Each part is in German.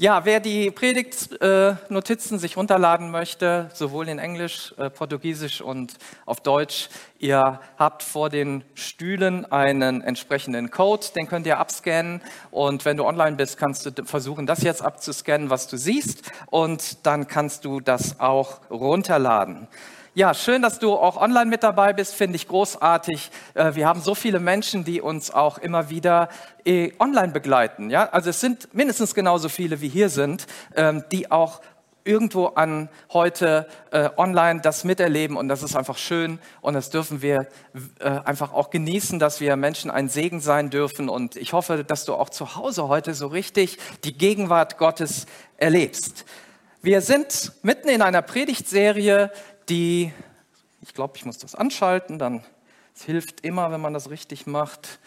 Ja, wer die Predigtnotizen äh, sich runterladen möchte, sowohl in Englisch, äh, Portugiesisch und auf Deutsch, ihr habt vor den Stühlen einen entsprechenden Code, den könnt ihr abscannen und wenn du online bist, kannst du versuchen, das jetzt abzuscannen, was du siehst und dann kannst du das auch runterladen. Ja, schön, dass du auch online mit dabei bist, finde ich großartig. Äh, wir haben so viele Menschen, die uns auch immer wieder äh, online begleiten. Ja, also es sind mindestens genauso viele wie hier sind, ähm, die auch irgendwo an heute äh, online das miterleben und das ist einfach schön und das dürfen wir äh, einfach auch genießen, dass wir Menschen ein Segen sein dürfen und ich hoffe, dass du auch zu Hause heute so richtig die Gegenwart Gottes erlebst. Wir sind mitten in einer Predigtserie, die, ich glaube, ich muss das anschalten, dann, es hilft immer, wenn man das richtig macht.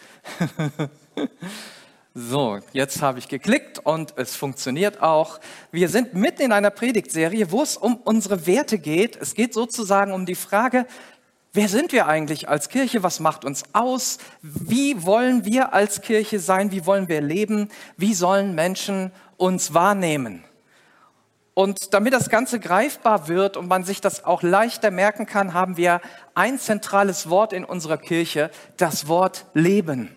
so, jetzt habe ich geklickt und es funktioniert auch. Wir sind mitten in einer Predigtserie, wo es um unsere Werte geht. Es geht sozusagen um die Frage, Wer sind wir eigentlich als Kirche? Was macht uns aus? Wie wollen wir als Kirche sein? Wie wollen wir leben? Wie sollen Menschen uns wahrnehmen? Und damit das Ganze greifbar wird und man sich das auch leichter merken kann, haben wir ein zentrales Wort in unserer Kirche, das Wort Leben.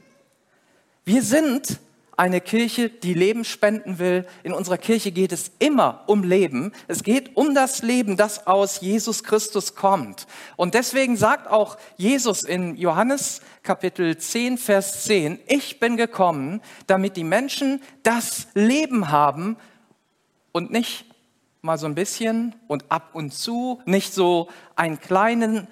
Wir sind eine Kirche, die Leben spenden will. In unserer Kirche geht es immer um Leben. Es geht um das Leben, das aus Jesus Christus kommt. Und deswegen sagt auch Jesus in Johannes Kapitel 10, Vers 10, ich bin gekommen, damit die Menschen das Leben haben und nicht mal so ein bisschen und ab und zu, nicht so einen kleinen,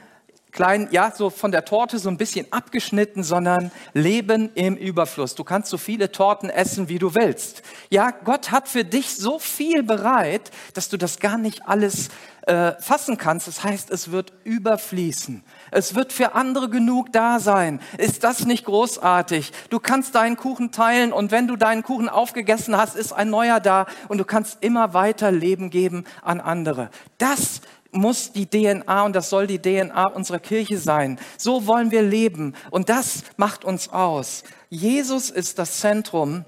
kleinen, ja, so von der Torte so ein bisschen abgeschnitten, sondern Leben im Überfluss. Du kannst so viele Torten essen, wie du willst. Ja, Gott hat für dich so viel bereit, dass du das gar nicht alles äh, fassen kannst. Das heißt, es wird überfließen. Es wird für andere genug da sein. Ist das nicht großartig? Du kannst deinen Kuchen teilen und wenn du deinen Kuchen aufgegessen hast, ist ein neuer da und du kannst immer weiter Leben geben an andere. Das muss die DNA und das soll die DNA unserer Kirche sein. So wollen wir leben und das macht uns aus. Jesus ist das Zentrum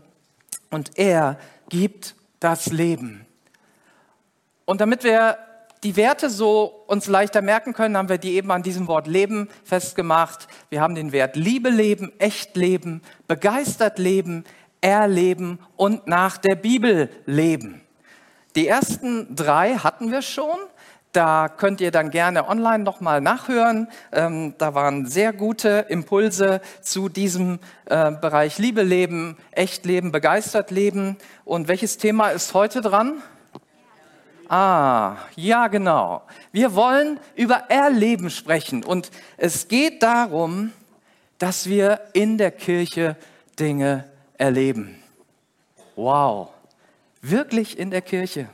und er gibt das Leben. Und damit wir die Werte so uns leichter merken können, haben wir die eben an diesem Wort Leben festgemacht. Wir haben den Wert Liebe leben, echt leben, begeistert leben, erleben und nach der Bibel leben. Die ersten drei hatten wir schon. Da könnt ihr dann gerne online nochmal nachhören. Ähm, da waren sehr gute Impulse zu diesem äh, Bereich Liebe leben, echt leben, begeistert leben. Und welches Thema ist heute dran? Ah, ja genau. Wir wollen über Erleben sprechen und es geht darum, dass wir in der Kirche Dinge erleben. Wow, wirklich in der Kirche.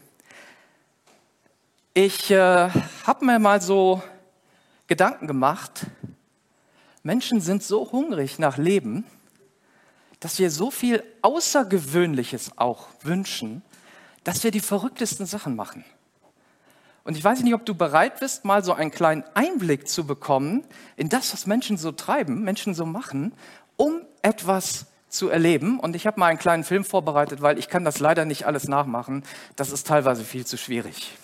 Ich äh, habe mir mal so Gedanken gemacht. Menschen sind so hungrig nach Leben, dass wir so viel Außergewöhnliches auch wünschen dass wir die verrücktesten Sachen machen. Und ich weiß nicht, ob du bereit bist, mal so einen kleinen Einblick zu bekommen in das, was Menschen so treiben, Menschen so machen, um etwas zu erleben. Und ich habe mal einen kleinen Film vorbereitet, weil ich kann das leider nicht alles nachmachen. Das ist teilweise viel zu schwierig.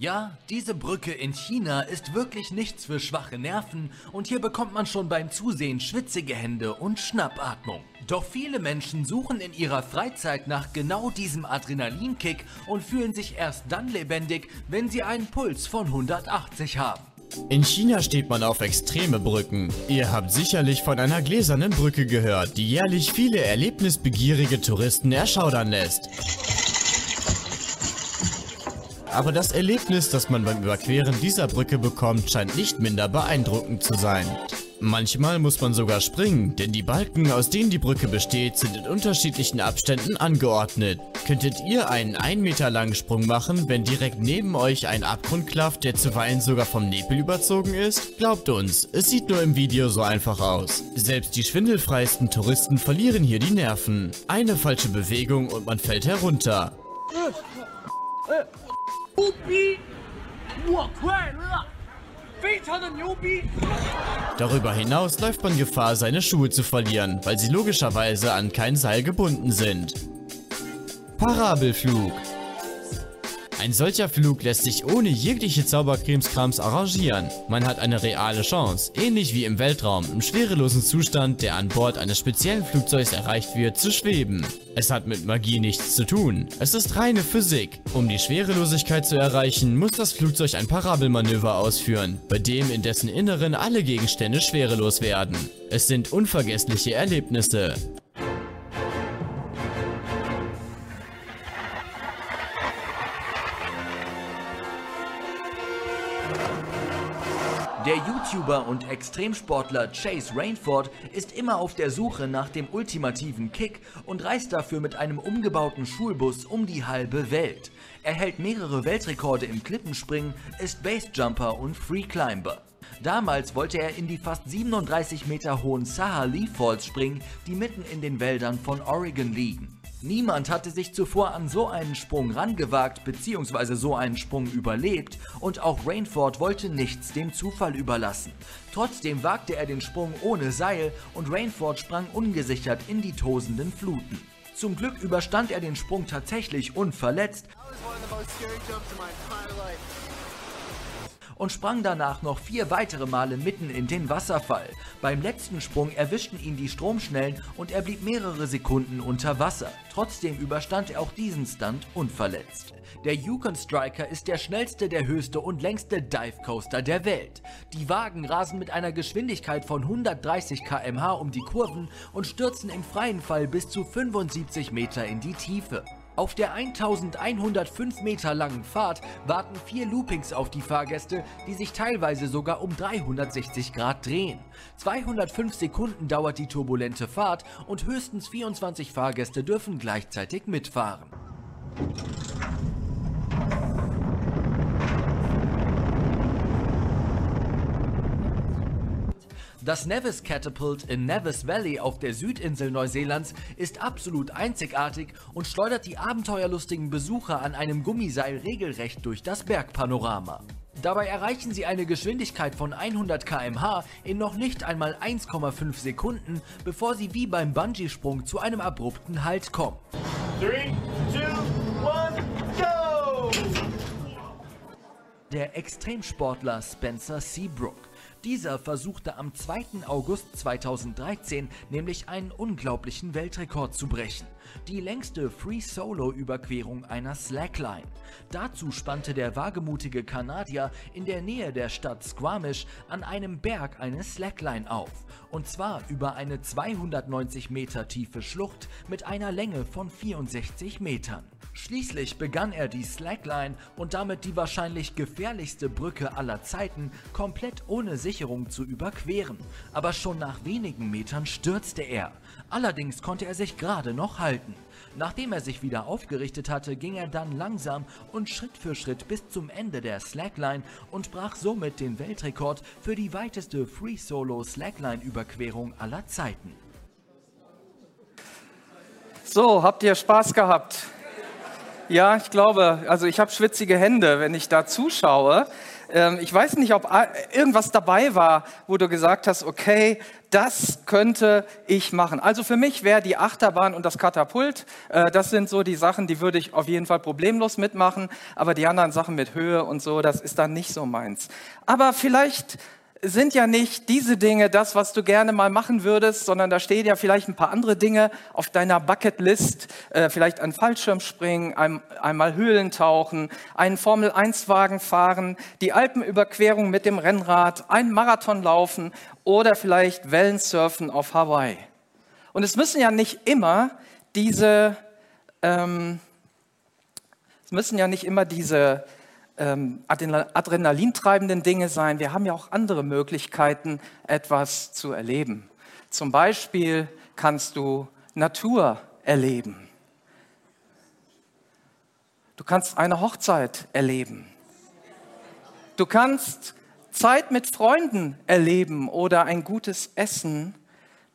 Ja, diese Brücke in China ist wirklich nichts für schwache Nerven und hier bekommt man schon beim Zusehen schwitzige Hände und Schnappatmung. Doch viele Menschen suchen in ihrer Freizeit nach genau diesem Adrenalinkick und fühlen sich erst dann lebendig, wenn sie einen Puls von 180 haben. In China steht man auf extreme Brücken. Ihr habt sicherlich von einer gläsernen Brücke gehört, die jährlich viele erlebnisbegierige Touristen erschaudern lässt. Aber das Erlebnis, das man beim Überqueren dieser Brücke bekommt, scheint nicht minder beeindruckend zu sein. Manchmal muss man sogar springen, denn die Balken, aus denen die Brücke besteht, sind in unterschiedlichen Abständen angeordnet. Könntet ihr einen 1 Meter langen Sprung machen, wenn direkt neben euch ein Abgrund klafft, der zuweilen sogar vom Nebel überzogen ist? Glaubt uns, es sieht nur im Video so einfach aus. Selbst die schwindelfreisten Touristen verlieren hier die Nerven. Eine falsche Bewegung und man fällt herunter. 不逼，我快乐。 Darüber hinaus läuft man Gefahr, seine Schuhe zu verlieren, weil sie logischerweise an kein Seil gebunden sind. Parabelflug ein solcher Flug lässt sich ohne jegliche Zaubercremskrams arrangieren. Man hat eine reale Chance, ähnlich wie im Weltraum, im schwerelosen Zustand, der an Bord eines speziellen Flugzeugs erreicht wird, zu schweben. Es hat mit Magie nichts zu tun. Es ist reine Physik. Um die Schwerelosigkeit zu erreichen, muss das Flugzeug ein Parabelmanöver ausführen, bei dem in dessen Inneren alle Gegenstände schwerelos werden. Es sind unvergessliche Erlebnisse. YouTuber und Extremsportler Chase Rainford ist immer auf der Suche nach dem ultimativen Kick und reist dafür mit einem umgebauten Schulbus um die halbe Welt. Er hält mehrere Weltrekorde im Klippenspringen, ist Basejumper und Freeclimber. Damals wollte er in die fast 37 Meter hohen Sahali Falls springen, die mitten in den Wäldern von Oregon liegen. Niemand hatte sich zuvor an so einen Sprung rangewagt bzw. so einen Sprung überlebt und auch Rainford wollte nichts dem Zufall überlassen. Trotzdem wagte er den Sprung ohne Seil und Rainford sprang ungesichert in die tosenden Fluten. Zum Glück überstand er den Sprung tatsächlich unverletzt und sprang danach noch vier weitere Male mitten in den Wasserfall. Beim letzten Sprung erwischten ihn die Stromschnellen und er blieb mehrere Sekunden unter Wasser. Trotzdem überstand er auch diesen Stunt unverletzt. Der Yukon Striker ist der schnellste, der höchste und längste Dive Coaster der Welt. Die Wagen rasen mit einer Geschwindigkeit von 130 km/h um die Kurven und stürzen im freien Fall bis zu 75 Meter in die Tiefe. Auf der 1105 Meter langen Fahrt warten vier Loopings auf die Fahrgäste, die sich teilweise sogar um 360 Grad drehen. 205 Sekunden dauert die turbulente Fahrt und höchstens 24 Fahrgäste dürfen gleichzeitig mitfahren. Das Nevis Catapult in Nevis Valley auf der Südinsel Neuseelands ist absolut einzigartig und schleudert die abenteuerlustigen Besucher an einem Gummiseil regelrecht durch das Bergpanorama. Dabei erreichen sie eine Geschwindigkeit von 100 km/h in noch nicht einmal 1,5 Sekunden, bevor sie wie beim Bungee-Sprung zu einem abrupten Halt kommen. Three, two, one, go! Der Extremsportler Spencer Seabrook dieser versuchte am 2. August 2013 nämlich einen unglaublichen Weltrekord zu brechen. Die längste Free-Solo-Überquerung einer Slackline. Dazu spannte der wagemutige Kanadier in der Nähe der Stadt Squamish an einem Berg eine Slackline auf. Und zwar über eine 290 Meter tiefe Schlucht mit einer Länge von 64 Metern. Schließlich begann er die Slackline und damit die wahrscheinlich gefährlichste Brücke aller Zeiten komplett ohne Sicherung zu überqueren. Aber schon nach wenigen Metern stürzte er. Allerdings konnte er sich gerade noch halten. Nachdem er sich wieder aufgerichtet hatte, ging er dann langsam und Schritt für Schritt bis zum Ende der Slackline und brach somit den Weltrekord für die weiteste Free Solo Slackline Überquerung aller Zeiten. So, habt ihr Spaß gehabt? Ja, ich glaube, also ich habe schwitzige Hände, wenn ich da zuschaue. Ähm, ich weiß nicht, ob irgendwas dabei war, wo du gesagt hast, okay, das könnte ich machen. Also für mich wäre die Achterbahn und das Katapult, äh, das sind so die Sachen, die würde ich auf jeden Fall problemlos mitmachen. Aber die anderen Sachen mit Höhe und so, das ist dann nicht so meins. Aber vielleicht sind ja nicht diese Dinge das, was du gerne mal machen würdest, sondern da stehen ja vielleicht ein paar andere Dinge auf deiner Bucketlist, äh, vielleicht ein Fallschirmspringen, ein, einmal Höhlen tauchen, einen Formel-1-Wagen fahren, die Alpenüberquerung mit dem Rennrad, einen Marathon laufen oder vielleicht Wellensurfen auf Hawaii. Und es müssen ja nicht immer diese, ähm, es müssen ja nicht immer diese ähm, adrenalintreibenden Dinge sein. Wir haben ja auch andere Möglichkeiten, etwas zu erleben. Zum Beispiel kannst du Natur erleben. Du kannst eine Hochzeit erleben. Du kannst Zeit mit Freunden erleben oder ein gutes Essen.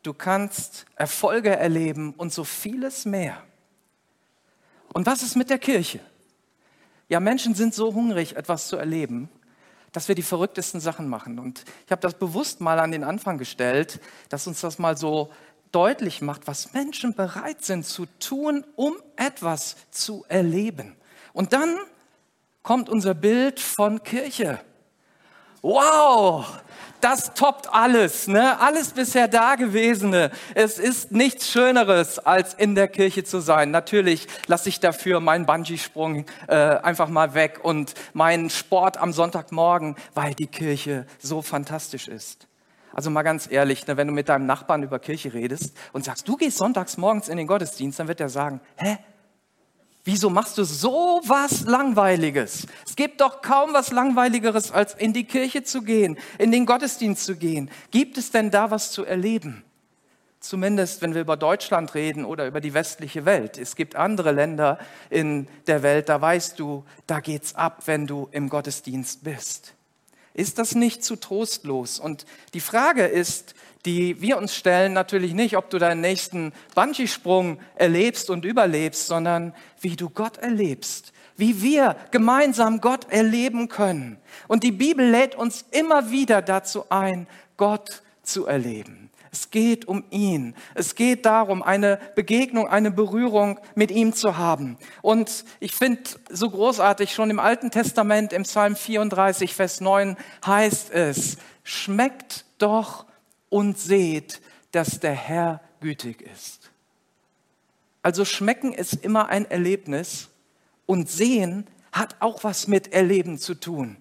Du kannst Erfolge erleben und so vieles mehr. Und was ist mit der Kirche? Ja, Menschen sind so hungrig, etwas zu erleben, dass wir die verrücktesten Sachen machen. Und ich habe das bewusst mal an den Anfang gestellt, dass uns das mal so deutlich macht, was Menschen bereit sind zu tun, um etwas zu erleben. Und dann kommt unser Bild von Kirche. Wow, das toppt alles, ne? Alles bisher Dagewesene. Es ist nichts Schöneres, als in der Kirche zu sein. Natürlich lasse ich dafür meinen Bungee-Sprung äh, einfach mal weg und meinen Sport am Sonntagmorgen, weil die Kirche so fantastisch ist. Also mal ganz ehrlich, ne, wenn du mit deinem Nachbarn über Kirche redest und sagst, du gehst sonntags morgens in den Gottesdienst, dann wird er sagen, hä? Wieso machst du so was Langweiliges? Es gibt doch kaum was Langweiligeres, als in die Kirche zu gehen, in den Gottesdienst zu gehen. Gibt es denn da was zu erleben? Zumindest, wenn wir über Deutschland reden oder über die westliche Welt. Es gibt andere Länder in der Welt, da weißt du, da geht's ab, wenn du im Gottesdienst bist. Ist das nicht zu trostlos? Und die Frage ist, die wir uns stellen, natürlich nicht, ob du deinen nächsten Bungee-Sprung erlebst und überlebst, sondern wie du Gott erlebst, wie wir gemeinsam Gott erleben können. Und die Bibel lädt uns immer wieder dazu ein, Gott zu erleben. Es geht um ihn. Es geht darum, eine Begegnung, eine Berührung mit ihm zu haben. Und ich finde so großartig, schon im Alten Testament, im Psalm 34, Vers 9 heißt es, schmeckt doch und seht, dass der Herr gütig ist. Also schmecken ist immer ein Erlebnis und sehen hat auch was mit Erleben zu tun.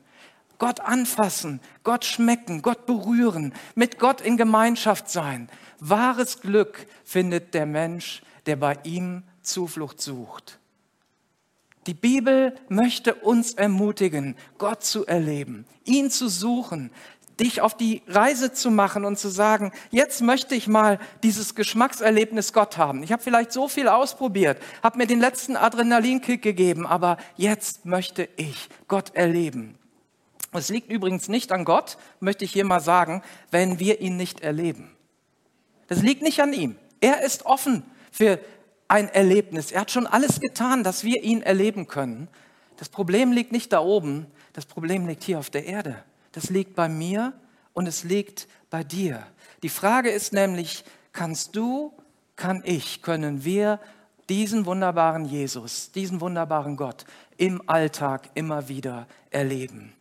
Gott anfassen, Gott schmecken, Gott berühren, mit Gott in Gemeinschaft sein. Wahres Glück findet der Mensch, der bei ihm Zuflucht sucht. Die Bibel möchte uns ermutigen, Gott zu erleben, ihn zu suchen, dich auf die Reise zu machen und zu sagen, jetzt möchte ich mal dieses Geschmackserlebnis Gott haben. Ich habe vielleicht so viel ausprobiert, habe mir den letzten Adrenalinkick gegeben, aber jetzt möchte ich Gott erleben. Es liegt übrigens nicht an Gott, möchte ich hier mal sagen, wenn wir ihn nicht erleben. Das liegt nicht an ihm. Er ist offen für ein Erlebnis. Er hat schon alles getan, dass wir ihn erleben können. Das Problem liegt nicht da oben, das Problem liegt hier auf der Erde. Das liegt bei mir und es liegt bei dir. Die Frage ist nämlich, kannst du, kann ich, können wir diesen wunderbaren Jesus, diesen wunderbaren Gott im Alltag immer wieder erleben?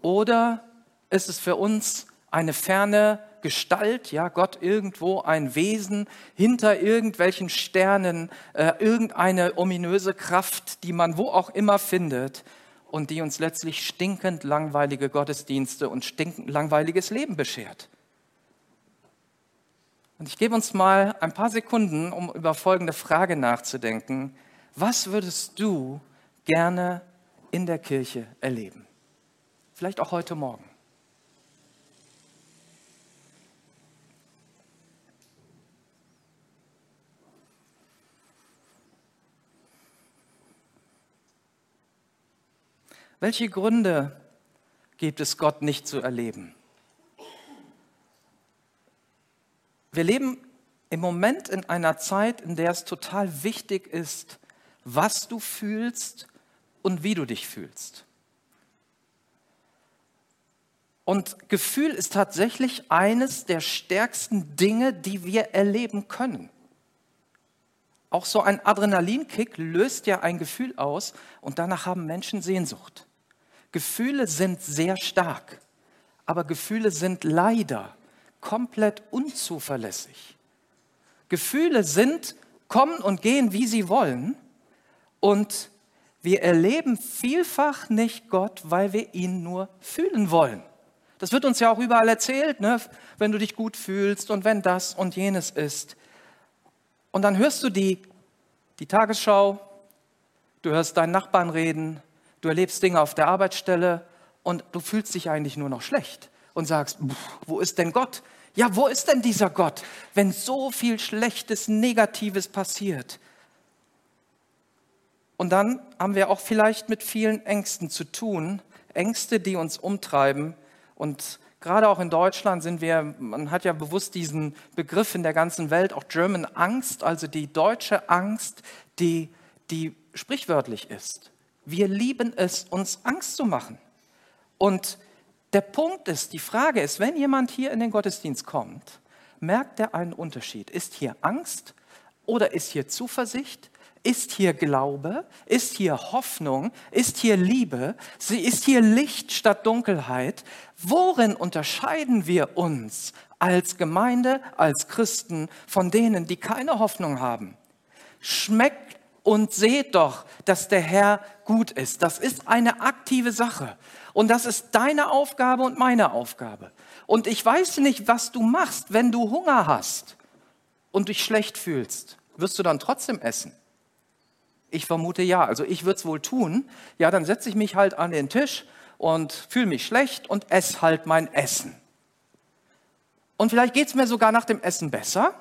Oder ist es für uns eine ferne Gestalt, ja, Gott irgendwo ein Wesen hinter irgendwelchen Sternen, äh, irgendeine ominöse Kraft, die man wo auch immer findet und die uns letztlich stinkend langweilige Gottesdienste und stinkend langweiliges Leben beschert. Und ich gebe uns mal ein paar Sekunden, um über folgende Frage nachzudenken. Was würdest du gerne in der Kirche erleben? Vielleicht auch heute Morgen. Welche Gründe gibt es, Gott nicht zu erleben? Wir leben im Moment in einer Zeit, in der es total wichtig ist, was du fühlst und wie du dich fühlst. Und Gefühl ist tatsächlich eines der stärksten Dinge, die wir erleben können. Auch so ein Adrenalinkick löst ja ein Gefühl aus und danach haben Menschen Sehnsucht. Gefühle sind sehr stark, aber Gefühle sind leider komplett unzuverlässig. Gefühle sind, kommen und gehen, wie sie wollen und wir erleben vielfach nicht Gott, weil wir ihn nur fühlen wollen. Das wird uns ja auch überall erzählt, ne? wenn du dich gut fühlst und wenn das und jenes ist. Und dann hörst du die, die Tagesschau, du hörst deinen Nachbarn reden, du erlebst Dinge auf der Arbeitsstelle und du fühlst dich eigentlich nur noch schlecht und sagst, wo ist denn Gott? Ja, wo ist denn dieser Gott, wenn so viel Schlechtes, Negatives passiert? Und dann haben wir auch vielleicht mit vielen Ängsten zu tun, Ängste, die uns umtreiben, und gerade auch in Deutschland sind wir, man hat ja bewusst diesen Begriff in der ganzen Welt, auch German Angst, also die deutsche Angst, die, die sprichwörtlich ist. Wir lieben es, uns Angst zu machen. Und der Punkt ist, die Frage ist, wenn jemand hier in den Gottesdienst kommt, merkt er einen Unterschied? Ist hier Angst oder ist hier Zuversicht? Ist hier Glaube? Ist hier Hoffnung? Ist hier Liebe? Ist hier Licht statt Dunkelheit? Worin unterscheiden wir uns als Gemeinde, als Christen von denen, die keine Hoffnung haben? Schmeckt und seht doch, dass der Herr gut ist. Das ist eine aktive Sache. Und das ist deine Aufgabe und meine Aufgabe. Und ich weiß nicht, was du machst, wenn du Hunger hast und dich schlecht fühlst. Wirst du dann trotzdem essen? Ich vermute ja. Also ich würde es wohl tun. Ja, dann setze ich mich halt an den Tisch und fühle mich schlecht und esse halt mein Essen. Und vielleicht geht es mir sogar nach dem Essen besser.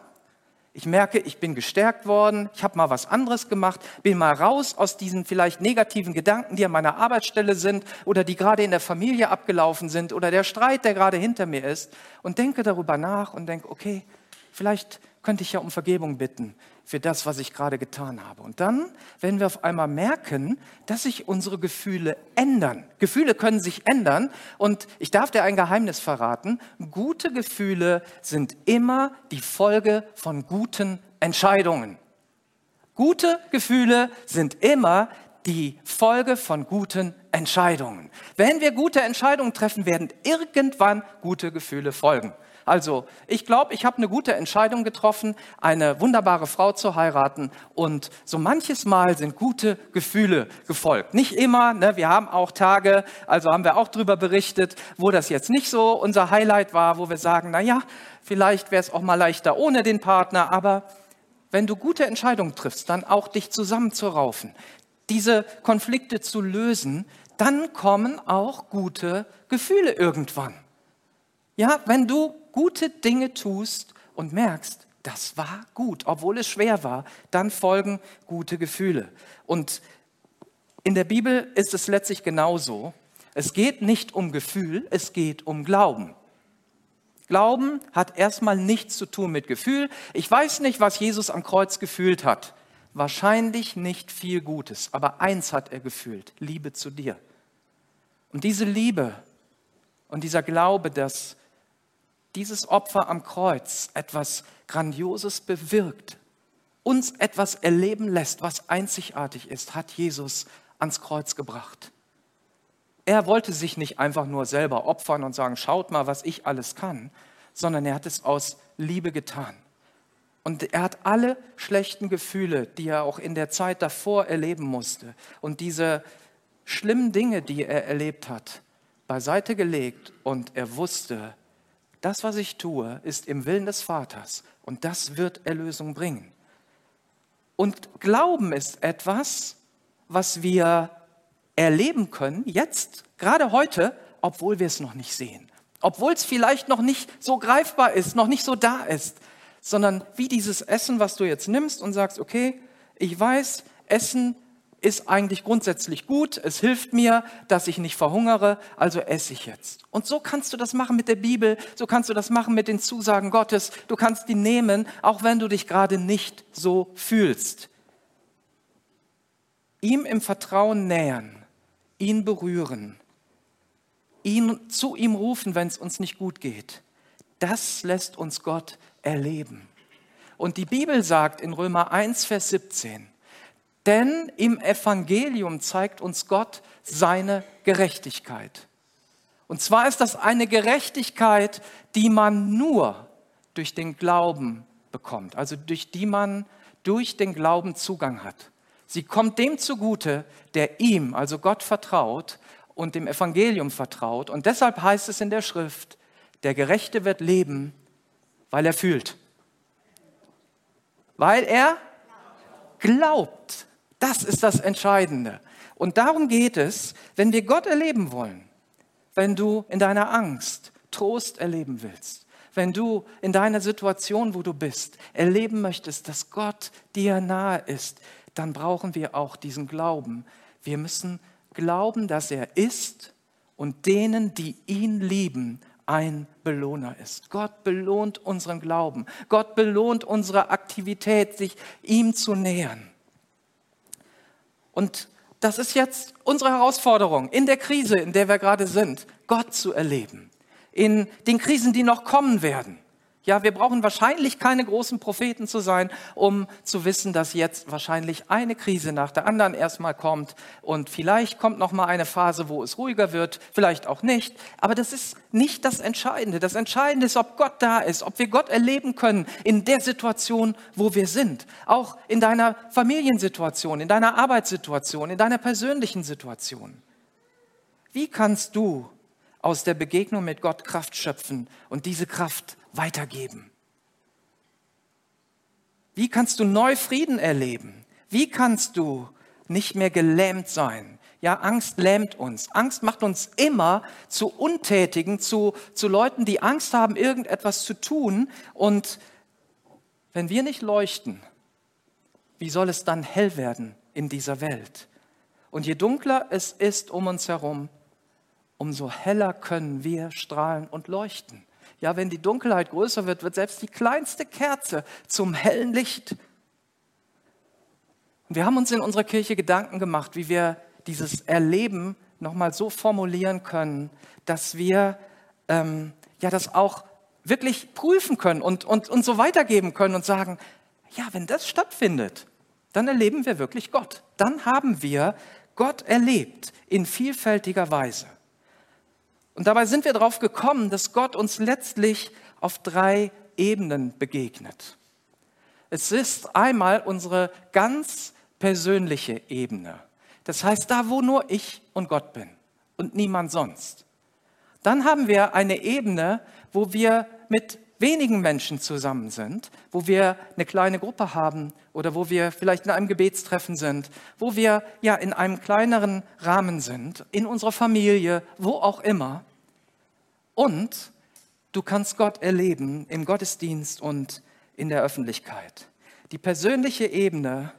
Ich merke, ich bin gestärkt worden, ich habe mal was anderes gemacht, bin mal raus aus diesen vielleicht negativen Gedanken, die an meiner Arbeitsstelle sind oder die gerade in der Familie abgelaufen sind oder der Streit, der gerade hinter mir ist. Und denke darüber nach und denke, okay, vielleicht könnte ich ja um Vergebung bitten für das, was ich gerade getan habe. Und dann werden wir auf einmal merken, dass sich unsere Gefühle ändern. Gefühle können sich ändern und ich darf dir ein Geheimnis verraten. Gute Gefühle sind immer die Folge von guten Entscheidungen. Gute Gefühle sind immer die Folge von guten Entscheidungen. Wenn wir gute Entscheidungen treffen, werden irgendwann gute Gefühle folgen. Also, ich glaube, ich habe eine gute Entscheidung getroffen, eine wunderbare Frau zu heiraten und so manches Mal sind gute Gefühle gefolgt. Nicht immer, ne? wir haben auch Tage, also haben wir auch darüber berichtet, wo das jetzt nicht so unser Highlight war, wo wir sagen, na ja, vielleicht wäre es auch mal leichter ohne den Partner, aber wenn du gute Entscheidungen triffst, dann auch dich zusammenzuraufen, diese Konflikte zu lösen, dann kommen auch gute Gefühle irgendwann. Ja, wenn du gute Dinge tust und merkst, das war gut, obwohl es schwer war, dann folgen gute Gefühle. Und in der Bibel ist es letztlich genauso. Es geht nicht um Gefühl, es geht um Glauben. Glauben hat erstmal nichts zu tun mit Gefühl. Ich weiß nicht, was Jesus am Kreuz gefühlt hat. Wahrscheinlich nicht viel Gutes, aber eins hat er gefühlt, Liebe zu dir. Und diese Liebe und dieser Glaube, dass dieses Opfer am Kreuz etwas Grandioses bewirkt, uns etwas erleben lässt, was einzigartig ist, hat Jesus ans Kreuz gebracht. Er wollte sich nicht einfach nur selber opfern und sagen, schaut mal, was ich alles kann, sondern er hat es aus Liebe getan. Und er hat alle schlechten Gefühle, die er auch in der Zeit davor erleben musste und diese schlimmen Dinge, die er erlebt hat, beiseite gelegt und er wusste, das, was ich tue, ist im Willen des Vaters und das wird Erlösung bringen. Und Glauben ist etwas, was wir erleben können, jetzt, gerade heute, obwohl wir es noch nicht sehen. Obwohl es vielleicht noch nicht so greifbar ist, noch nicht so da ist, sondern wie dieses Essen, was du jetzt nimmst und sagst, okay, ich weiß, Essen ist eigentlich grundsätzlich gut, es hilft mir, dass ich nicht verhungere, also esse ich jetzt. Und so kannst du das machen mit der Bibel, so kannst du das machen mit den Zusagen Gottes, du kannst die nehmen, auch wenn du dich gerade nicht so fühlst. Ihm im Vertrauen nähern, ihn berühren, ihn zu ihm rufen, wenn es uns nicht gut geht. Das lässt uns Gott erleben. Und die Bibel sagt in Römer 1, Vers 17, denn im Evangelium zeigt uns Gott seine Gerechtigkeit. Und zwar ist das eine Gerechtigkeit, die man nur durch den Glauben bekommt, also durch die man durch den Glauben Zugang hat. Sie kommt dem zugute, der ihm, also Gott, vertraut und dem Evangelium vertraut. Und deshalb heißt es in der Schrift, der Gerechte wird leben, weil er fühlt. Weil er glaubt. Das ist das Entscheidende. Und darum geht es, wenn wir Gott erleben wollen, wenn du in deiner Angst Trost erleben willst, wenn du in deiner Situation, wo du bist, erleben möchtest, dass Gott dir nahe ist, dann brauchen wir auch diesen Glauben. Wir müssen glauben, dass er ist und denen, die ihn lieben, ein Belohner ist. Gott belohnt unseren Glauben. Gott belohnt unsere Aktivität, sich ihm zu nähern. Und das ist jetzt unsere Herausforderung in der Krise, in der wir gerade sind, Gott zu erleben. In den Krisen, die noch kommen werden. Ja, wir brauchen wahrscheinlich keine großen Propheten zu sein, um zu wissen, dass jetzt wahrscheinlich eine Krise nach der anderen erstmal kommt und vielleicht kommt noch mal eine Phase, wo es ruhiger wird, vielleicht auch nicht, aber das ist nicht das Entscheidende. Das Entscheidende ist, ob Gott da ist, ob wir Gott erleben können in der Situation, wo wir sind, auch in deiner Familiensituation, in deiner Arbeitssituation, in deiner persönlichen Situation. Wie kannst du aus der Begegnung mit Gott Kraft schöpfen und diese Kraft weitergeben? Wie kannst du neu Frieden erleben? Wie kannst du nicht mehr gelähmt sein? Ja, Angst lähmt uns. Angst macht uns immer zu Untätigen, zu, zu Leuten, die Angst haben, irgendetwas zu tun. Und wenn wir nicht leuchten, wie soll es dann hell werden in dieser Welt? Und je dunkler es ist um uns herum, umso heller können wir strahlen und leuchten. Ja, wenn die Dunkelheit größer wird, wird selbst die kleinste Kerze zum hellen Licht. Und wir haben uns in unserer Kirche Gedanken gemacht, wie wir dieses Erleben nochmal so formulieren können, dass wir ähm, ja das auch wirklich prüfen können und, und, und so weitergeben können und sagen, ja, wenn das stattfindet, dann erleben wir wirklich Gott. Dann haben wir Gott erlebt in vielfältiger Weise. Und dabei sind wir darauf gekommen, dass Gott uns letztlich auf drei Ebenen begegnet. Es ist einmal unsere ganz persönliche Ebene. Das heißt, da, wo nur ich und Gott bin und niemand sonst. Dann haben wir eine Ebene, wo wir mit wenigen Menschen zusammen sind, wo wir eine kleine Gruppe haben oder wo wir vielleicht in einem Gebetstreffen sind, wo wir ja in einem kleineren Rahmen sind, in unserer Familie, wo auch immer. Und du kannst Gott erleben im Gottesdienst und in der Öffentlichkeit. Die persönliche Ebene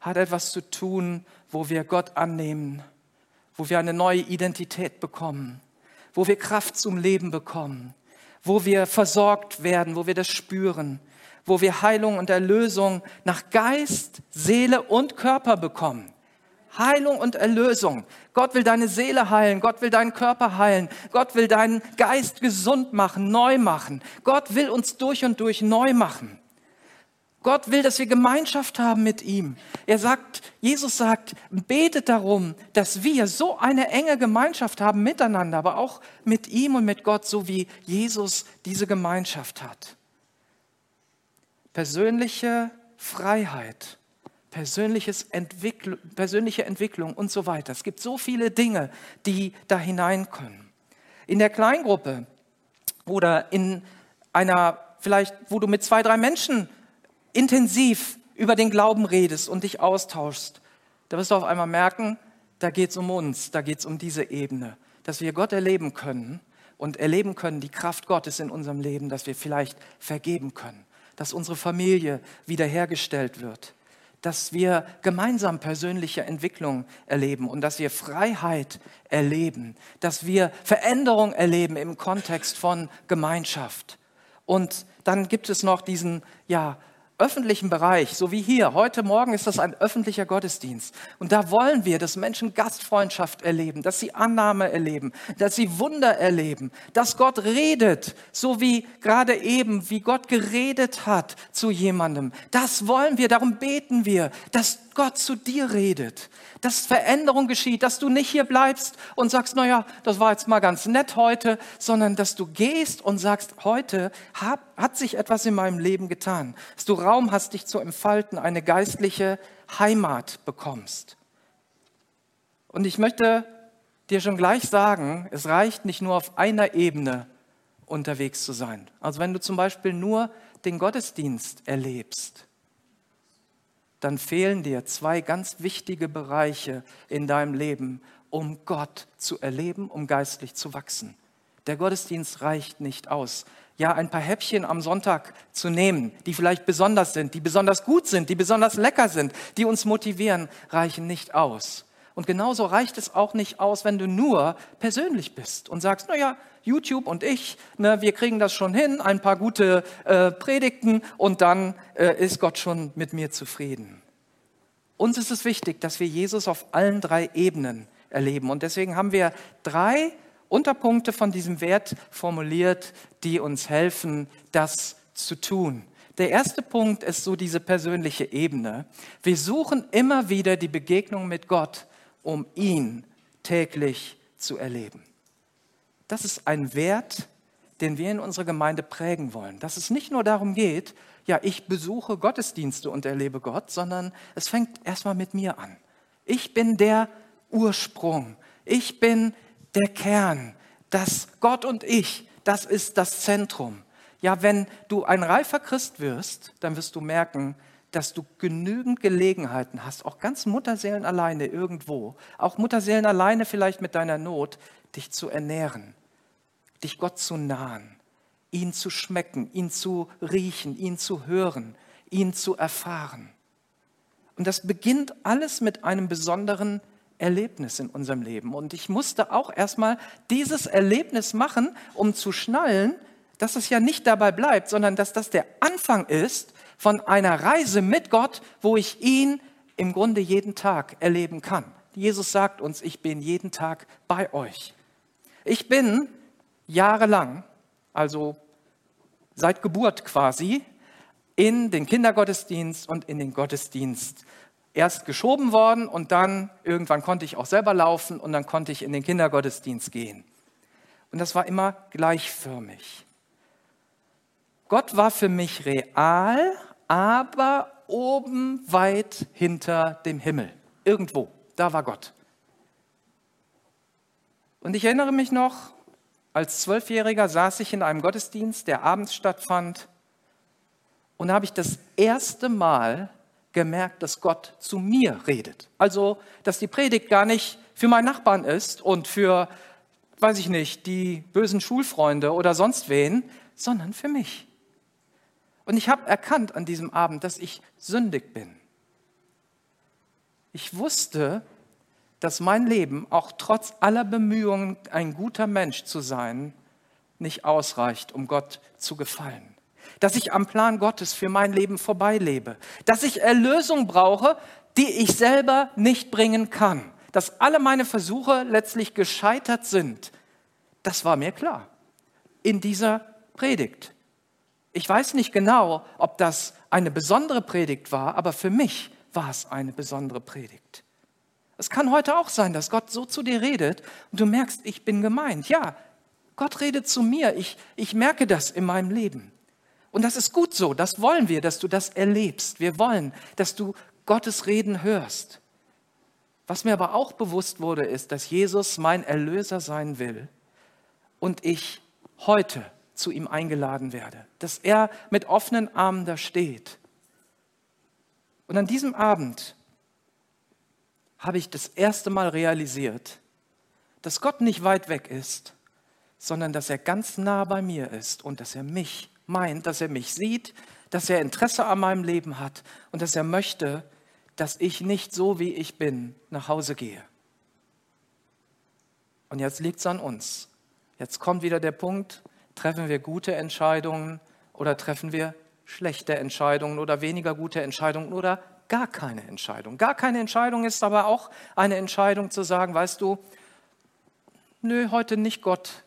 hat etwas zu tun, wo wir Gott annehmen, wo wir eine neue Identität bekommen, wo wir Kraft zum Leben bekommen, wo wir versorgt werden, wo wir das spüren, wo wir Heilung und Erlösung nach Geist, Seele und Körper bekommen. Heilung und Erlösung. Gott will deine Seele heilen, Gott will deinen Körper heilen, Gott will deinen Geist gesund machen, neu machen. Gott will uns durch und durch neu machen. Gott will, dass wir Gemeinschaft haben mit ihm. Er sagt, Jesus sagt, betet darum, dass wir so eine enge Gemeinschaft haben miteinander, aber auch mit ihm und mit Gott, so wie Jesus diese Gemeinschaft hat. Persönliche Freiheit, persönliches Entwickl persönliche Entwicklung und so weiter. Es gibt so viele Dinge, die da hinein können. In der Kleingruppe oder in einer, vielleicht, wo du mit zwei, drei Menschen intensiv über den Glauben redest und dich austauschst, da wirst du auf einmal merken, da geht es um uns, da geht es um diese Ebene, dass wir Gott erleben können und erleben können die Kraft Gottes in unserem Leben, dass wir vielleicht vergeben können, dass unsere Familie wiederhergestellt wird, dass wir gemeinsam persönliche Entwicklung erleben und dass wir Freiheit erleben, dass wir Veränderung erleben im Kontext von Gemeinschaft. Und dann gibt es noch diesen, ja, öffentlichen Bereich, so wie hier, heute Morgen ist das ein öffentlicher Gottesdienst. Und da wollen wir, dass Menschen Gastfreundschaft erleben, dass sie Annahme erleben, dass sie Wunder erleben, dass Gott redet, so wie gerade eben, wie Gott geredet hat zu jemandem. Das wollen wir, darum beten wir, dass Gott zu dir redet, dass Veränderung geschieht, dass du nicht hier bleibst und sagst, naja, das war jetzt mal ganz nett heute, sondern dass du gehst und sagst, heute hab, hat sich etwas in meinem Leben getan, dass du Raum hast, dich zu entfalten, eine geistliche Heimat bekommst. Und ich möchte dir schon gleich sagen, es reicht nicht nur auf einer Ebene unterwegs zu sein. Also wenn du zum Beispiel nur den Gottesdienst erlebst, dann fehlen dir zwei ganz wichtige Bereiche in deinem Leben, um Gott zu erleben, um geistlich zu wachsen. Der Gottesdienst reicht nicht aus. Ja, ein paar Häppchen am Sonntag zu nehmen, die vielleicht besonders sind, die besonders gut sind, die besonders lecker sind, die uns motivieren, reichen nicht aus. Und genauso reicht es auch nicht aus, wenn du nur persönlich bist und sagst, naja, YouTube und ich, ne, wir kriegen das schon hin, ein paar gute äh, Predigten und dann äh, ist Gott schon mit mir zufrieden. Uns ist es wichtig, dass wir Jesus auf allen drei Ebenen erleben. Und deswegen haben wir drei Unterpunkte von diesem Wert formuliert, die uns helfen, das zu tun. Der erste Punkt ist so diese persönliche Ebene. Wir suchen immer wieder die Begegnung mit Gott, um ihn täglich zu erleben. Das ist ein Wert, den wir in unserer Gemeinde prägen wollen. Dass es nicht nur darum geht, ja, ich besuche Gottesdienste und erlebe Gott, sondern es fängt erstmal mit mir an. Ich bin der Ursprung. Ich bin der Kern. Das Gott und ich, das ist das Zentrum. Ja, wenn du ein reifer Christ wirst, dann wirst du merken, dass du genügend Gelegenheiten hast, auch ganz Mutterseelen alleine irgendwo, auch Mutterseelen alleine vielleicht mit deiner Not, dich zu ernähren, dich Gott zu nahen, ihn zu schmecken, ihn zu riechen, ihn zu hören, ihn zu erfahren. Und das beginnt alles mit einem besonderen Erlebnis in unserem Leben. Und ich musste auch erstmal dieses Erlebnis machen, um zu schnallen, dass es ja nicht dabei bleibt, sondern dass das der Anfang ist von einer Reise mit Gott, wo ich ihn im Grunde jeden Tag erleben kann. Jesus sagt uns, ich bin jeden Tag bei euch. Ich bin jahrelang, also seit Geburt quasi, in den Kindergottesdienst und in den Gottesdienst erst geschoben worden und dann irgendwann konnte ich auch selber laufen und dann konnte ich in den Kindergottesdienst gehen. Und das war immer gleichförmig. Gott war für mich real, aber oben weit hinter dem Himmel. Irgendwo, da war Gott. Und ich erinnere mich noch, als Zwölfjähriger saß ich in einem Gottesdienst, der abends stattfand. Und da habe ich das erste Mal gemerkt, dass Gott zu mir redet. Also, dass die Predigt gar nicht für meinen Nachbarn ist und für, weiß ich nicht, die bösen Schulfreunde oder sonst wen, sondern für mich. Und ich habe erkannt an diesem Abend, dass ich sündig bin. Ich wusste, dass mein Leben auch trotz aller Bemühungen, ein guter Mensch zu sein, nicht ausreicht, um Gott zu gefallen. Dass ich am Plan Gottes für mein Leben vorbeilebe. Dass ich Erlösung brauche, die ich selber nicht bringen kann. Dass alle meine Versuche letztlich gescheitert sind. Das war mir klar in dieser Predigt. Ich weiß nicht genau, ob das eine besondere Predigt war, aber für mich war es eine besondere Predigt. Es kann heute auch sein, dass Gott so zu dir redet und du merkst, ich bin gemeint. Ja, Gott redet zu mir. Ich, ich merke das in meinem Leben. Und das ist gut so. Das wollen wir, dass du das erlebst. Wir wollen, dass du Gottes Reden hörst. Was mir aber auch bewusst wurde, ist, dass Jesus mein Erlöser sein will und ich heute zu ihm eingeladen werde, dass er mit offenen Armen da steht. Und an diesem Abend habe ich das erste Mal realisiert, dass Gott nicht weit weg ist, sondern dass er ganz nah bei mir ist und dass er mich meint, dass er mich sieht, dass er Interesse an meinem Leben hat und dass er möchte, dass ich nicht so wie ich bin nach Hause gehe. Und jetzt liegt es an uns. Jetzt kommt wieder der Punkt, treffen wir gute Entscheidungen oder treffen wir schlechte Entscheidungen oder weniger gute Entscheidungen oder gar keine Entscheidung. Gar keine Entscheidung ist aber auch eine Entscheidung zu sagen, weißt du, nö, heute nicht Gott.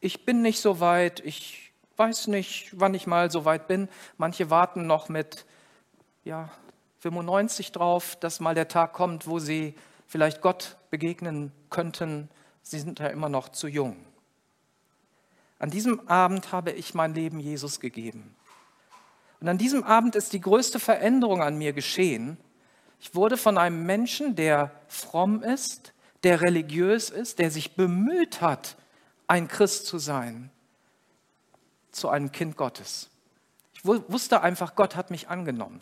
Ich bin nicht so weit, ich weiß nicht, wann ich mal so weit bin. Manche warten noch mit ja, 95 drauf, dass mal der Tag kommt, wo sie vielleicht Gott begegnen könnten. Sie sind ja immer noch zu jung. An diesem Abend habe ich mein Leben Jesus gegeben. Und an diesem Abend ist die größte Veränderung an mir geschehen. Ich wurde von einem Menschen, der fromm ist, der religiös ist, der sich bemüht hat, ein Christ zu sein, zu einem Kind Gottes. Ich wusste einfach, Gott hat mich angenommen.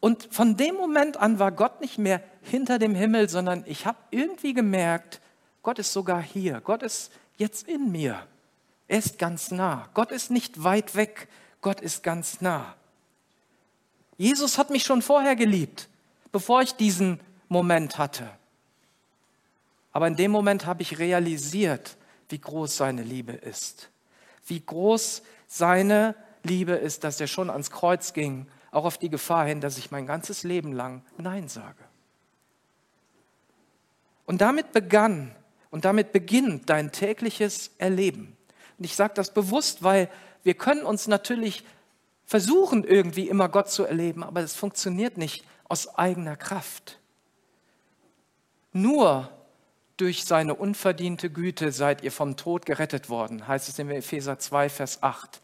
Und von dem Moment an war Gott nicht mehr hinter dem Himmel, sondern ich habe irgendwie gemerkt, Gott ist sogar hier. Gott ist jetzt in mir. Er ist ganz nah. Gott ist nicht weit weg. Gott ist ganz nah. Jesus hat mich schon vorher geliebt, bevor ich diesen Moment hatte. Aber in dem Moment habe ich realisiert, wie groß seine Liebe ist. Wie groß seine Liebe ist, dass er schon ans Kreuz ging auch auf die Gefahr hin, dass ich mein ganzes Leben lang Nein sage. Und damit begann und damit beginnt dein tägliches Erleben. Und ich sage das bewusst, weil wir können uns natürlich versuchen, irgendwie immer Gott zu erleben, aber es funktioniert nicht aus eigener Kraft. Nur durch seine unverdiente Güte seid ihr vom Tod gerettet worden, heißt es in Epheser 2, Vers 8.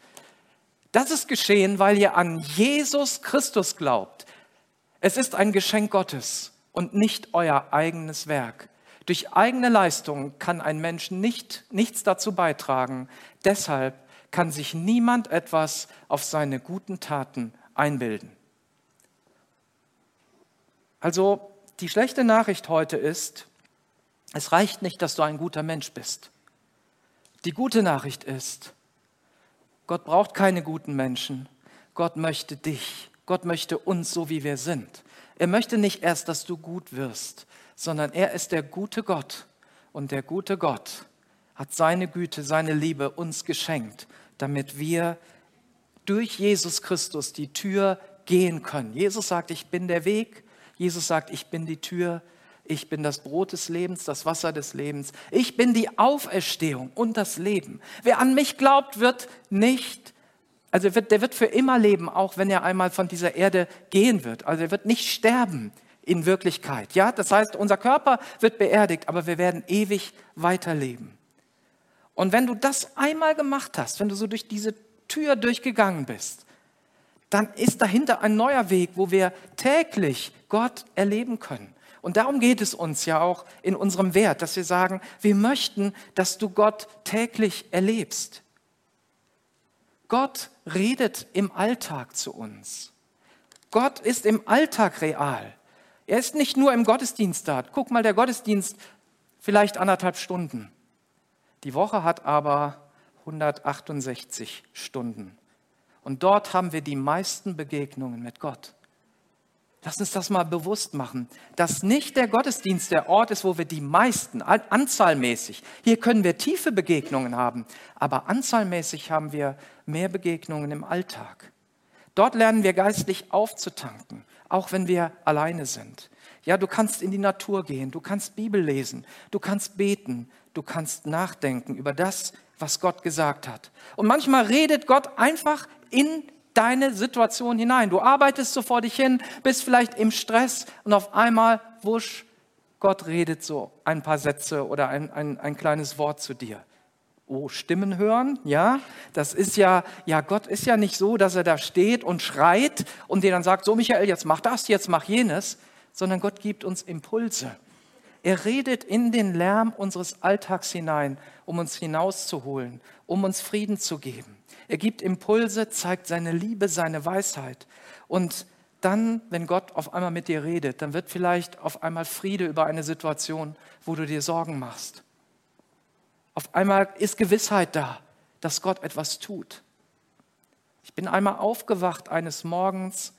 Das ist geschehen, weil ihr an Jesus Christus glaubt. Es ist ein Geschenk Gottes und nicht euer eigenes Werk. Durch eigene Leistung kann ein Mensch nicht, nichts dazu beitragen. Deshalb kann sich niemand etwas auf seine guten Taten einbilden. Also die schlechte Nachricht heute ist, es reicht nicht, dass du ein guter Mensch bist. Die gute Nachricht ist, Gott braucht keine guten Menschen. Gott möchte dich. Gott möchte uns so, wie wir sind. Er möchte nicht erst, dass du gut wirst, sondern er ist der gute Gott. Und der gute Gott hat seine Güte, seine Liebe uns geschenkt, damit wir durch Jesus Christus die Tür gehen können. Jesus sagt, ich bin der Weg. Jesus sagt, ich bin die Tür. Ich bin das Brot des Lebens, das Wasser des Lebens. Ich bin die Auferstehung und das Leben. Wer an mich glaubt, wird nicht, also wird, der wird für immer leben, auch wenn er einmal von dieser Erde gehen wird. Also er wird nicht sterben in Wirklichkeit. Ja, das heißt, unser Körper wird beerdigt, aber wir werden ewig weiterleben. Und wenn du das einmal gemacht hast, wenn du so durch diese Tür durchgegangen bist, dann ist dahinter ein neuer Weg, wo wir täglich Gott erleben können. Und darum geht es uns ja auch in unserem Wert, dass wir sagen, wir möchten, dass du Gott täglich erlebst. Gott redet im Alltag zu uns. Gott ist im Alltag real. Er ist nicht nur im Gottesdienst da. Guck mal, der Gottesdienst vielleicht anderthalb Stunden. Die Woche hat aber 168 Stunden. Und dort haben wir die meisten Begegnungen mit Gott. Lass uns das mal bewusst machen, dass nicht der Gottesdienst der Ort ist, wo wir die meisten, anzahlmäßig, hier können wir tiefe Begegnungen haben, aber anzahlmäßig haben wir mehr Begegnungen im Alltag. Dort lernen wir geistlich aufzutanken, auch wenn wir alleine sind. Ja, du kannst in die Natur gehen, du kannst Bibel lesen, du kannst beten, du kannst nachdenken über das, was Gott gesagt hat. Und manchmal redet Gott einfach in deine Situation hinein. Du arbeitest so vor dich hin, bist vielleicht im Stress und auf einmal, wusch, Gott redet so ein paar Sätze oder ein, ein, ein kleines Wort zu dir. Oh, Stimmen hören, ja, das ist ja, ja, Gott ist ja nicht so, dass er da steht und schreit und dir dann sagt, so Michael, jetzt mach das, jetzt mach jenes, sondern Gott gibt uns Impulse. Er redet in den Lärm unseres Alltags hinein, um uns hinauszuholen, um uns Frieden zu geben. Er gibt Impulse, zeigt seine Liebe, seine Weisheit. Und dann, wenn Gott auf einmal mit dir redet, dann wird vielleicht auf einmal Friede über eine Situation, wo du dir Sorgen machst. Auf einmal ist Gewissheit da, dass Gott etwas tut. Ich bin einmal aufgewacht eines Morgens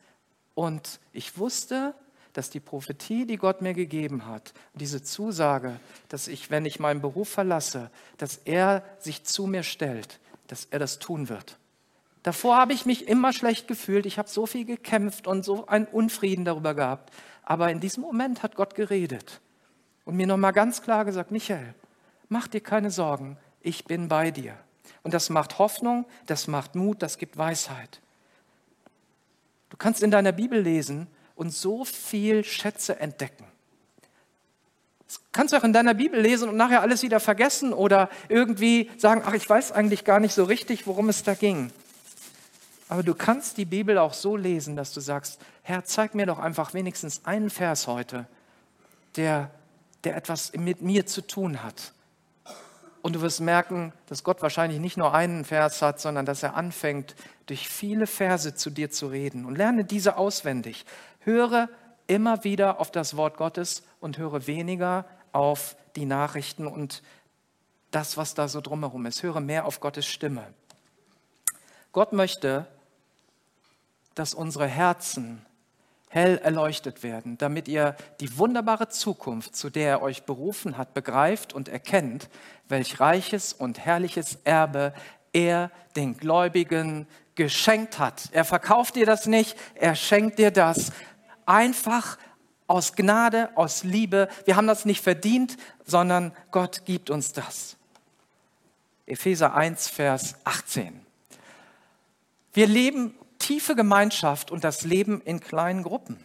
und ich wusste, dass die Prophetie, die Gott mir gegeben hat, diese Zusage, dass ich, wenn ich meinen Beruf verlasse, dass er sich zu mir stellt, dass er das tun wird. Davor habe ich mich immer schlecht gefühlt, ich habe so viel gekämpft und so einen Unfrieden darüber gehabt. Aber in diesem Moment hat Gott geredet und mir nochmal ganz klar gesagt, Michael, mach dir keine Sorgen, ich bin bei dir. Und das macht Hoffnung, das macht Mut, das gibt Weisheit. Du kannst in deiner Bibel lesen und so viel Schätze entdecken. Das kannst du auch in deiner Bibel lesen und nachher alles wieder vergessen oder irgendwie sagen, ach, ich weiß eigentlich gar nicht so richtig, worum es da ging. Aber du kannst die Bibel auch so lesen, dass du sagst, Herr, zeig mir doch einfach wenigstens einen Vers heute, der, der etwas mit mir zu tun hat. Und du wirst merken, dass Gott wahrscheinlich nicht nur einen Vers hat, sondern dass er anfängt, durch viele Verse zu dir zu reden. Und lerne diese auswendig. Höre immer wieder auf das Wort Gottes und höre weniger auf die Nachrichten und das, was da so drumherum ist. Höre mehr auf Gottes Stimme. Gott möchte, dass unsere Herzen hell erleuchtet werden, damit ihr die wunderbare Zukunft, zu der er euch berufen hat, begreift und erkennt, welch reiches und herrliches Erbe er den Gläubigen geschenkt hat. Er verkauft dir das nicht, er schenkt dir das einfach aus Gnade, aus Liebe. Wir haben das nicht verdient, sondern Gott gibt uns das. Epheser 1, Vers 18. Wir leben tiefe Gemeinschaft und das Leben in kleinen Gruppen.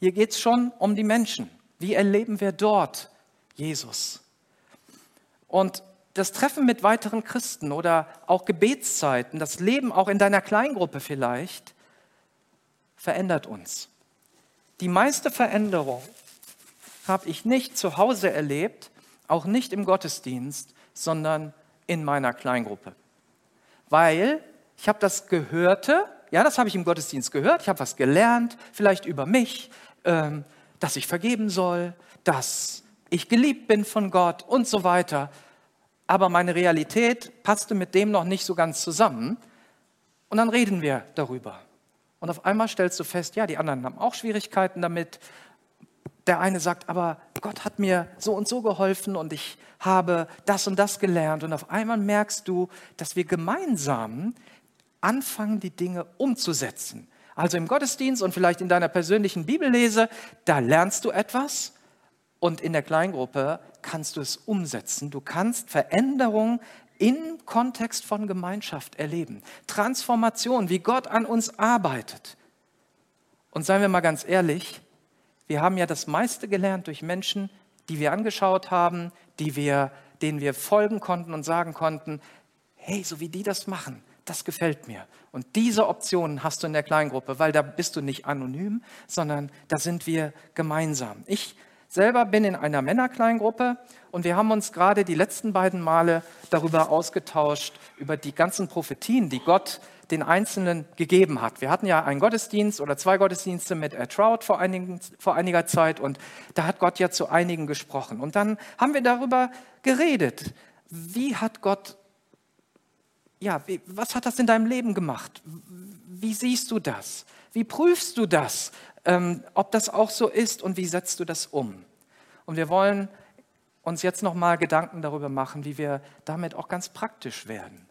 Hier geht es schon um die Menschen. Wie erleben wir dort Jesus? Und das Treffen mit weiteren Christen oder auch Gebetszeiten, das Leben auch in deiner Kleingruppe vielleicht, verändert uns. Die meiste Veränderung habe ich nicht zu Hause erlebt, auch nicht im Gottesdienst, sondern in meiner Kleingruppe. Weil ich habe das Gehörte, ja, das habe ich im Gottesdienst gehört, ich habe was gelernt, vielleicht über mich, ähm, dass ich vergeben soll, dass ich geliebt bin von Gott und so weiter. Aber meine Realität passte mit dem noch nicht so ganz zusammen. Und dann reden wir darüber. Und auf einmal stellst du fest, ja, die anderen haben auch Schwierigkeiten damit. Der eine sagt, aber Gott hat mir so und so geholfen und ich habe das und das gelernt. Und auf einmal merkst du, dass wir gemeinsam anfangen, die Dinge umzusetzen. Also im Gottesdienst und vielleicht in deiner persönlichen Bibellese, da lernst du etwas und in der Kleingruppe kannst du es umsetzen. Du kannst Veränderung im Kontext von Gemeinschaft erleben. Transformation, wie Gott an uns arbeitet. Und seien wir mal ganz ehrlich, wir haben ja das meiste gelernt durch Menschen, die wir angeschaut haben, die wir, denen wir folgen konnten und sagen konnten, hey, so wie die das machen, das gefällt mir. Und diese Optionen hast du in der Kleingruppe, weil da bist du nicht anonym, sondern da sind wir gemeinsam. Ich selber bin in einer Männerkleingruppe und wir haben uns gerade die letzten beiden Male darüber ausgetauscht, über die ganzen Prophetien, die Gott den Einzelnen gegeben hat. Wir hatten ja einen Gottesdienst oder zwei Gottesdienste mit Ed Trout vor, einigen, vor einiger Zeit und da hat Gott ja zu einigen gesprochen. Und dann haben wir darüber geredet. Wie hat Gott ja, was hat das in deinem Leben gemacht? Wie siehst du das? Wie prüfst du das, ähm, ob das auch so ist und wie setzt du das um? Und wir wollen uns jetzt nochmal Gedanken darüber machen, wie wir damit auch ganz praktisch werden.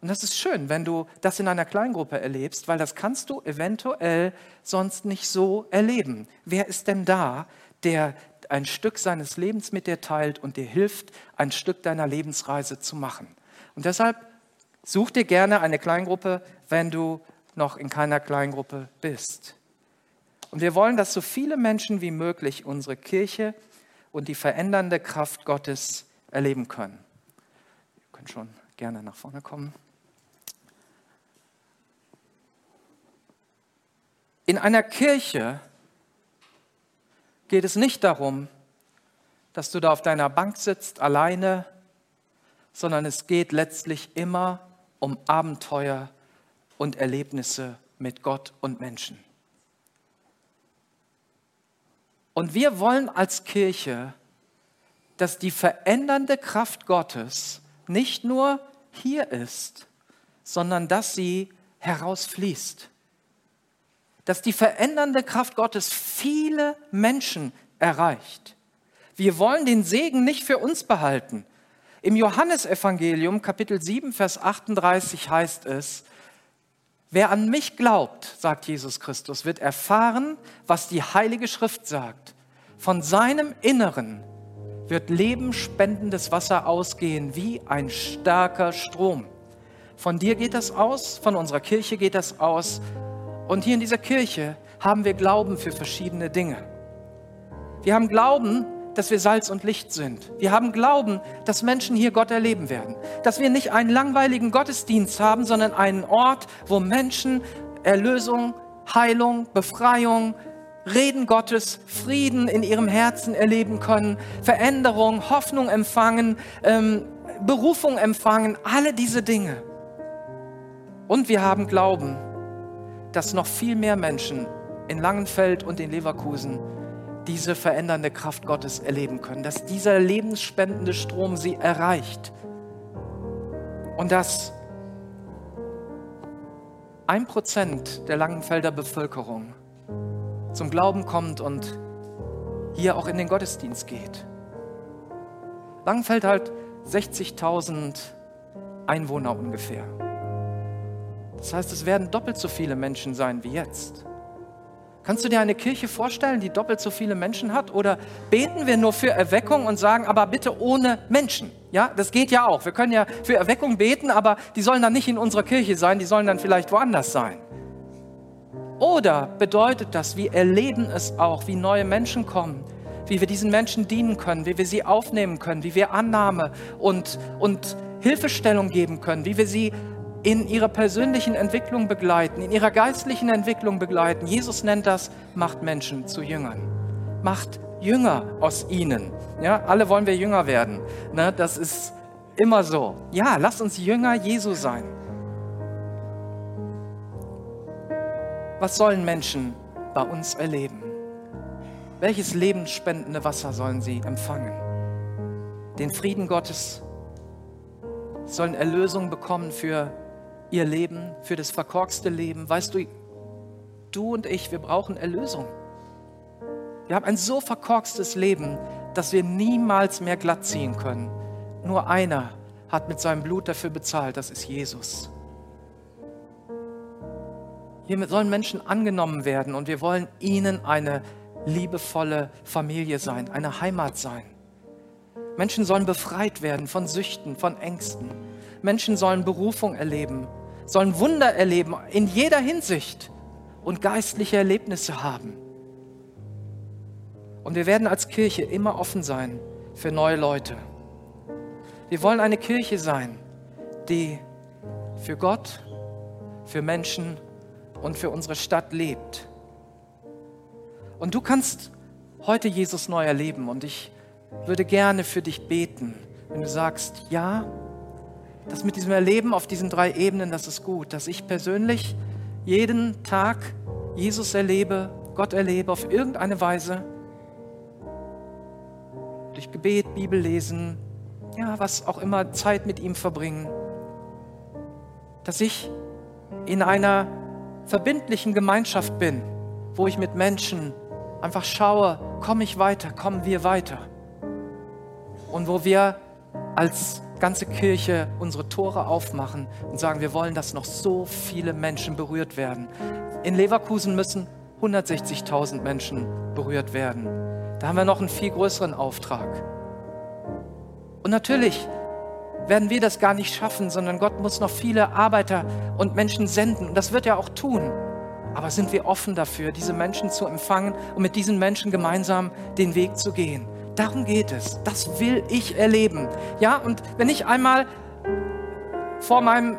Und das ist schön, wenn du das in einer Kleingruppe erlebst, weil das kannst du eventuell sonst nicht so erleben. Wer ist denn da, der ein Stück seines Lebens mit dir teilt und dir hilft, ein Stück deiner Lebensreise zu machen? Und deshalb Such dir gerne eine Kleingruppe, wenn du noch in keiner Kleingruppe bist. Und wir wollen, dass so viele Menschen wie möglich unsere Kirche und die verändernde Kraft Gottes erleben können. Ihr könnt schon gerne nach vorne kommen. In einer Kirche geht es nicht darum, dass du da auf deiner Bank sitzt, alleine, sondern es geht letztlich immer um Abenteuer und Erlebnisse mit Gott und Menschen. Und wir wollen als Kirche, dass die verändernde Kraft Gottes nicht nur hier ist, sondern dass sie herausfließt. Dass die verändernde Kraft Gottes viele Menschen erreicht. Wir wollen den Segen nicht für uns behalten. Im Johannesevangelium Kapitel 7, Vers 38 heißt es, wer an mich glaubt, sagt Jesus Christus, wird erfahren, was die Heilige Schrift sagt. Von seinem Inneren wird lebenspendendes Wasser ausgehen wie ein starker Strom. Von dir geht das aus, von unserer Kirche geht das aus. Und hier in dieser Kirche haben wir Glauben für verschiedene Dinge. Wir haben Glauben dass wir Salz und Licht sind. Wir haben Glauben, dass Menschen hier Gott erleben werden. Dass wir nicht einen langweiligen Gottesdienst haben, sondern einen Ort, wo Menschen Erlösung, Heilung, Befreiung, Reden Gottes, Frieden in ihrem Herzen erleben können, Veränderung, Hoffnung empfangen, ähm, Berufung empfangen, alle diese Dinge. Und wir haben Glauben, dass noch viel mehr Menschen in Langenfeld und in Leverkusen diese verändernde Kraft Gottes erleben können, dass dieser lebensspendende Strom sie erreicht und dass ein Prozent der Langenfelder Bevölkerung zum Glauben kommt und hier auch in den Gottesdienst geht. Langenfeld hat 60.000 Einwohner ungefähr. Das heißt, es werden doppelt so viele Menschen sein wie jetzt. Kannst du dir eine Kirche vorstellen, die doppelt so viele Menschen hat? Oder beten wir nur für Erweckung und sagen, aber bitte ohne Menschen? Ja, das geht ja auch. Wir können ja für Erweckung beten, aber die sollen dann nicht in unserer Kirche sein, die sollen dann vielleicht woanders sein. Oder bedeutet das, wir erleben es auch, wie neue Menschen kommen, wie wir diesen Menschen dienen können, wie wir sie aufnehmen können, wie wir Annahme und, und Hilfestellung geben können, wie wir sie in ihrer persönlichen Entwicklung begleiten, in ihrer geistlichen Entwicklung begleiten. Jesus nennt das, macht Menschen zu Jüngern. Macht Jünger aus ihnen. Ja, alle wollen wir Jünger werden. Ne, das ist immer so. Ja, lasst uns Jünger Jesu sein. Was sollen Menschen bei uns erleben? Welches lebensspendende Wasser sollen sie empfangen? Den Frieden Gottes sollen Erlösung bekommen für ihr Leben, für das verkorkste Leben. Weißt du, du und ich, wir brauchen Erlösung. Wir haben ein so verkorkstes Leben, dass wir niemals mehr glatt ziehen können. Nur einer hat mit seinem Blut dafür bezahlt, das ist Jesus. Hier sollen Menschen angenommen werden und wir wollen ihnen eine liebevolle Familie sein, eine Heimat sein. Menschen sollen befreit werden von Süchten, von Ängsten. Menschen sollen Berufung erleben, sollen Wunder erleben in jeder Hinsicht und geistliche Erlebnisse haben. Und wir werden als Kirche immer offen sein für neue Leute. Wir wollen eine Kirche sein, die für Gott, für Menschen und für unsere Stadt lebt. Und du kannst heute Jesus neu erleben und ich würde gerne für dich beten, wenn du sagst, ja, das mit diesem Erleben auf diesen drei Ebenen, das ist gut, dass ich persönlich jeden Tag Jesus erlebe, Gott erlebe auf irgendeine Weise, durch Gebet, Bibel lesen, ja, was auch immer, Zeit mit ihm verbringen, dass ich in einer verbindlichen Gemeinschaft bin, wo ich mit Menschen einfach schaue, komme ich weiter, kommen wir weiter. Und wo wir als ganze Kirche unsere Tore aufmachen und sagen, wir wollen, dass noch so viele Menschen berührt werden. In Leverkusen müssen 160.000 Menschen berührt werden. Da haben wir noch einen viel größeren Auftrag. Und natürlich werden wir das gar nicht schaffen, sondern Gott muss noch viele Arbeiter und Menschen senden. Und das wird er auch tun. Aber sind wir offen dafür, diese Menschen zu empfangen und mit diesen Menschen gemeinsam den Weg zu gehen? Darum geht es. Das will ich erleben. Ja, und wenn ich einmal vor meinem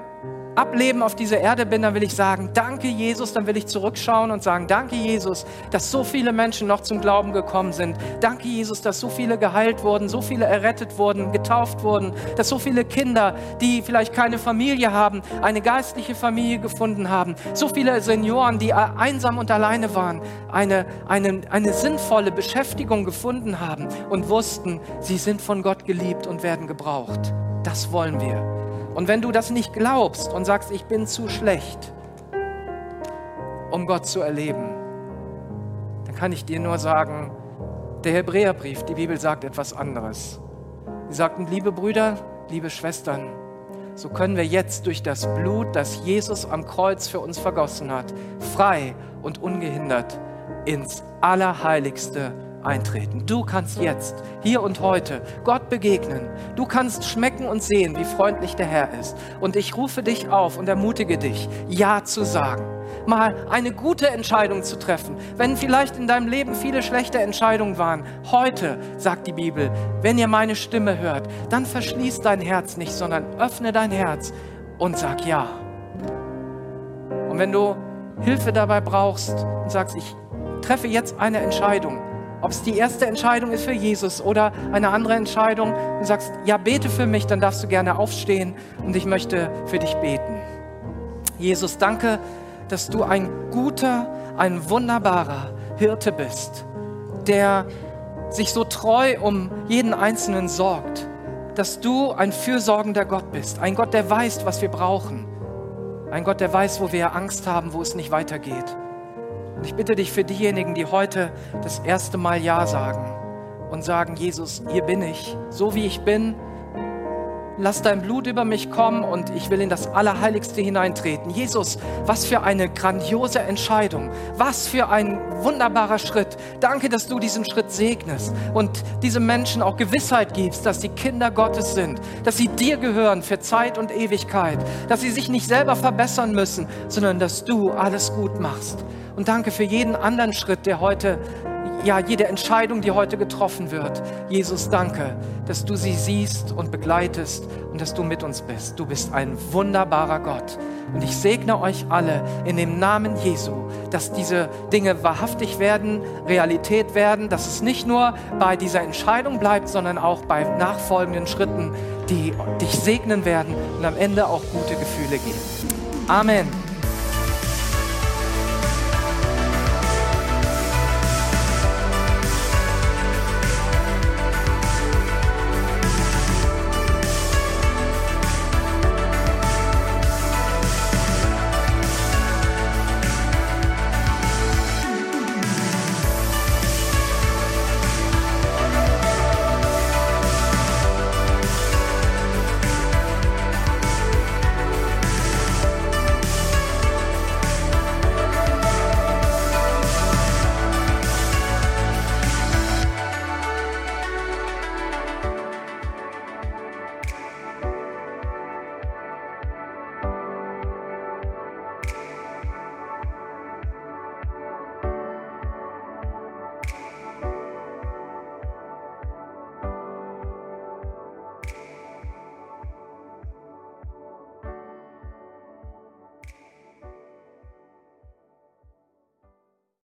Ableben auf dieser Erde bin, dann will ich sagen, danke Jesus, dann will ich zurückschauen und sagen, danke Jesus, dass so viele Menschen noch zum Glauben gekommen sind. Danke Jesus, dass so viele geheilt wurden, so viele errettet wurden, getauft wurden, dass so viele Kinder, die vielleicht keine Familie haben, eine geistliche Familie gefunden haben. So viele Senioren, die einsam und alleine waren, eine, eine, eine sinnvolle Beschäftigung gefunden haben und wussten, sie sind von Gott geliebt und werden gebraucht. Das wollen wir. Und wenn du das nicht glaubst und sagst, ich bin zu schlecht, um Gott zu erleben, dann kann ich dir nur sagen, der Hebräerbrief, die Bibel sagt etwas anderes. Sie sagten, liebe Brüder, liebe Schwestern, so können wir jetzt durch das Blut, das Jesus am Kreuz für uns vergossen hat, frei und ungehindert ins Allerheiligste eintreten. Du kannst jetzt, hier und heute, Gott begegnen. Du kannst schmecken und sehen, wie freundlich der Herr ist. Und ich rufe dich auf und ermutige dich, Ja zu sagen. Mal eine gute Entscheidung zu treffen. Wenn vielleicht in deinem Leben viele schlechte Entscheidungen waren, heute, sagt die Bibel, wenn ihr meine Stimme hört, dann verschließ dein Herz nicht, sondern öffne dein Herz und sag Ja. Und wenn du Hilfe dabei brauchst und sagst, ich treffe jetzt eine Entscheidung, ob es die erste Entscheidung ist für Jesus oder eine andere Entscheidung und sagst, ja, bete für mich, dann darfst du gerne aufstehen und ich möchte für dich beten. Jesus, danke, dass du ein guter, ein wunderbarer Hirte bist, der sich so treu um jeden Einzelnen sorgt, dass du ein fürsorgender Gott bist, ein Gott, der weiß, was wir brauchen, ein Gott, der weiß, wo wir Angst haben, wo es nicht weitergeht. Ich bitte dich für diejenigen, die heute das erste Mal Ja sagen und sagen, Jesus, hier bin ich, so wie ich bin, lass dein Blut über mich kommen und ich will in das Allerheiligste hineintreten. Jesus, was für eine grandiose Entscheidung, was für ein wunderbarer Schritt. Danke, dass du diesen Schritt segnest und diese Menschen auch Gewissheit gibst, dass sie Kinder Gottes sind, dass sie dir gehören für Zeit und Ewigkeit, dass sie sich nicht selber verbessern müssen, sondern dass du alles gut machst. Und danke für jeden anderen Schritt, der heute ja, jede Entscheidung, die heute getroffen wird. Jesus, danke, dass du sie siehst und begleitest und dass du mit uns bist. Du bist ein wunderbarer Gott. Und ich segne euch alle in dem Namen Jesu, dass diese Dinge wahrhaftig werden, Realität werden, dass es nicht nur bei dieser Entscheidung bleibt, sondern auch bei nachfolgenden Schritten, die dich segnen werden und am Ende auch gute Gefühle geben. Amen.